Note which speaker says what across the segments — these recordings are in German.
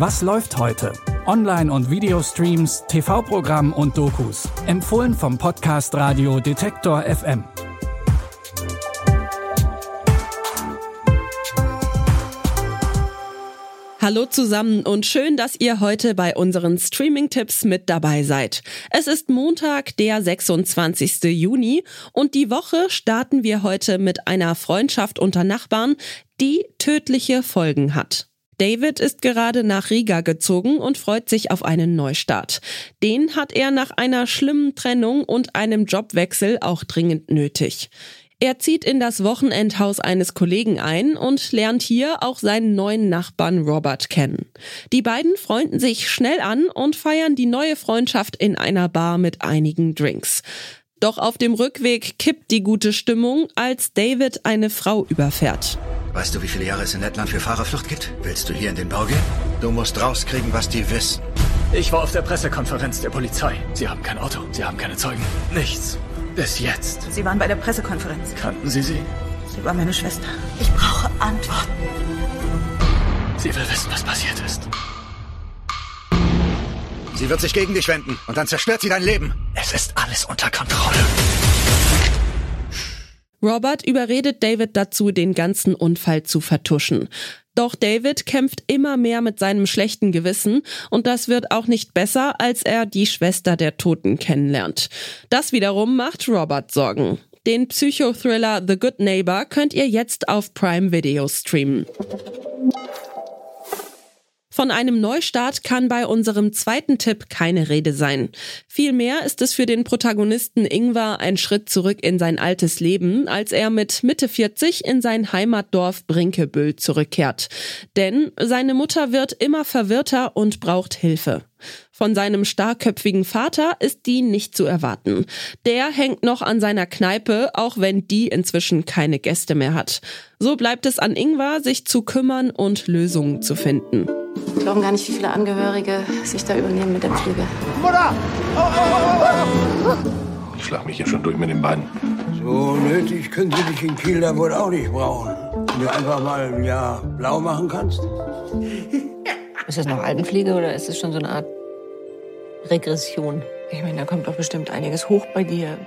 Speaker 1: Was läuft heute? Online- und Videostreams, TV-Programm und Dokus. Empfohlen vom Podcast Radio Detektor FM.
Speaker 2: Hallo zusammen und schön, dass ihr heute bei unseren Streaming-Tipps mit dabei seid. Es ist Montag, der 26. Juni und die Woche starten wir heute mit einer Freundschaft unter Nachbarn, die tödliche Folgen hat. David ist gerade nach Riga gezogen und freut sich auf einen Neustart. Den hat er nach einer schlimmen Trennung und einem Jobwechsel auch dringend nötig. Er zieht in das Wochenendhaus eines Kollegen ein und lernt hier auch seinen neuen Nachbarn Robert kennen. Die beiden freunden sich schnell an und feiern die neue Freundschaft in einer Bar mit einigen Drinks. Doch auf dem Rückweg kippt die gute Stimmung, als David eine Frau überfährt.
Speaker 3: Weißt du, wie viele Jahre es in Lettland für Fahrerflucht gibt? Willst du hier in den Bau gehen? Du musst rauskriegen, was die wissen.
Speaker 4: Ich war auf der Pressekonferenz der Polizei. Sie haben kein Auto, sie haben keine Zeugen. Nichts. Bis jetzt.
Speaker 5: Sie waren bei der Pressekonferenz.
Speaker 4: Kannten Sie sie?
Speaker 5: Sie war meine Schwester. Ich brauche Antworten.
Speaker 4: Sie will wissen, was passiert ist.
Speaker 3: Sie wird sich gegen dich wenden und dann zerstört sie dein Leben.
Speaker 4: Es ist alles unter Kontrolle.
Speaker 2: Robert überredet David dazu, den ganzen Unfall zu vertuschen. Doch David kämpft immer mehr mit seinem schlechten Gewissen und das wird auch nicht besser, als er die Schwester der Toten kennenlernt. Das wiederum macht Robert Sorgen. Den Psychothriller The Good Neighbor könnt ihr jetzt auf Prime Video streamen. Von einem Neustart kann bei unserem zweiten Tipp keine Rede sein. Vielmehr ist es für den Protagonisten Ingvar ein Schritt zurück in sein altes Leben, als er mit Mitte 40 in sein Heimatdorf Brinkebüll zurückkehrt. Denn seine Mutter wird immer verwirrter und braucht Hilfe. Von seinem starkköpfigen Vater ist die nicht zu erwarten. Der hängt noch an seiner Kneipe, auch wenn die inzwischen keine Gäste mehr hat. So bleibt es an Ingvar, sich zu kümmern und Lösungen zu finden.
Speaker 6: Glauben gar nicht, wie viele Angehörige sich da übernehmen mit der Pflege.
Speaker 7: Mutter! Oh, oh,
Speaker 8: oh, ich schlag mich hier schon durch mit den Beinen.
Speaker 7: So nötig können sie dich in Kiel da wohl auch nicht brauchen. Wenn du einfach mal ein Jahr blau machen kannst.
Speaker 6: Ist das noch Altenpflege oder ist es schon so eine Art Regression? Ich meine, da kommt doch bestimmt einiges hoch bei dir.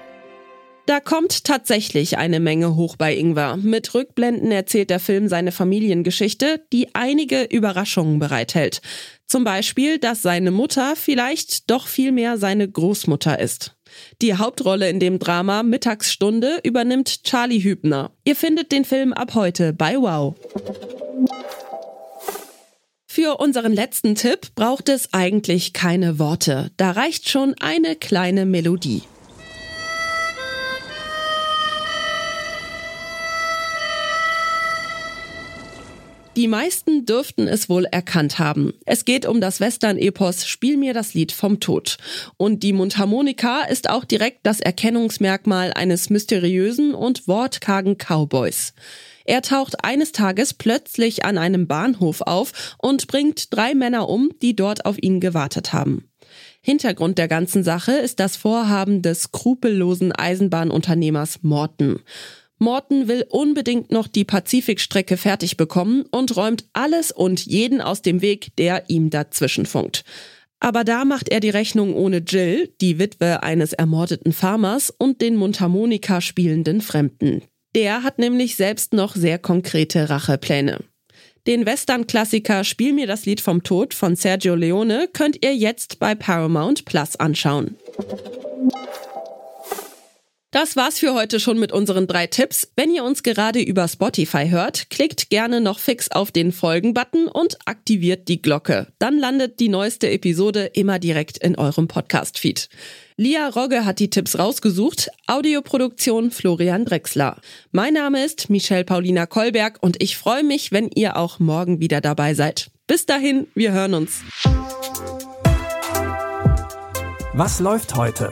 Speaker 2: Da kommt tatsächlich eine Menge hoch bei Ingwer. Mit Rückblenden erzählt der Film seine Familiengeschichte, die einige Überraschungen bereithält. Zum Beispiel, dass seine Mutter vielleicht doch viel mehr seine Großmutter ist. Die Hauptrolle in dem Drama Mittagsstunde übernimmt Charlie Hübner. Ihr findet den Film ab heute bei Wow. Für unseren letzten Tipp braucht es eigentlich keine Worte. Da reicht schon eine kleine Melodie. Die meisten dürften es wohl erkannt haben. Es geht um das Western-Epos Spiel mir das Lied vom Tod. Und die Mundharmonika ist auch direkt das Erkennungsmerkmal eines mysteriösen und wortkargen Cowboys. Er taucht eines Tages plötzlich an einem Bahnhof auf und bringt drei Männer um, die dort auf ihn gewartet haben. Hintergrund der ganzen Sache ist das Vorhaben des skrupellosen Eisenbahnunternehmers Morton. Morton will unbedingt noch die Pazifikstrecke fertig bekommen und räumt alles und jeden aus dem Weg, der ihm dazwischen funkt. Aber da macht er die Rechnung ohne Jill, die Witwe eines ermordeten Farmers und den Mundharmonika spielenden Fremden. Der hat nämlich selbst noch sehr konkrete Rachepläne. Den Western-Klassiker Spiel mir das Lied vom Tod von Sergio Leone könnt ihr jetzt bei Paramount Plus anschauen. Das war's für heute schon mit unseren drei Tipps. Wenn ihr uns gerade über Spotify hört, klickt gerne noch fix auf den Folgen-Button und aktiviert die Glocke. Dann landet die neueste Episode immer direkt in eurem Podcast-Feed. Lia Rogge hat die Tipps rausgesucht. Audioproduktion Florian Drexler. Mein Name ist Michelle Paulina Kolberg und ich freue mich, wenn ihr auch morgen wieder dabei seid. Bis dahin, wir hören uns.
Speaker 1: Was läuft heute?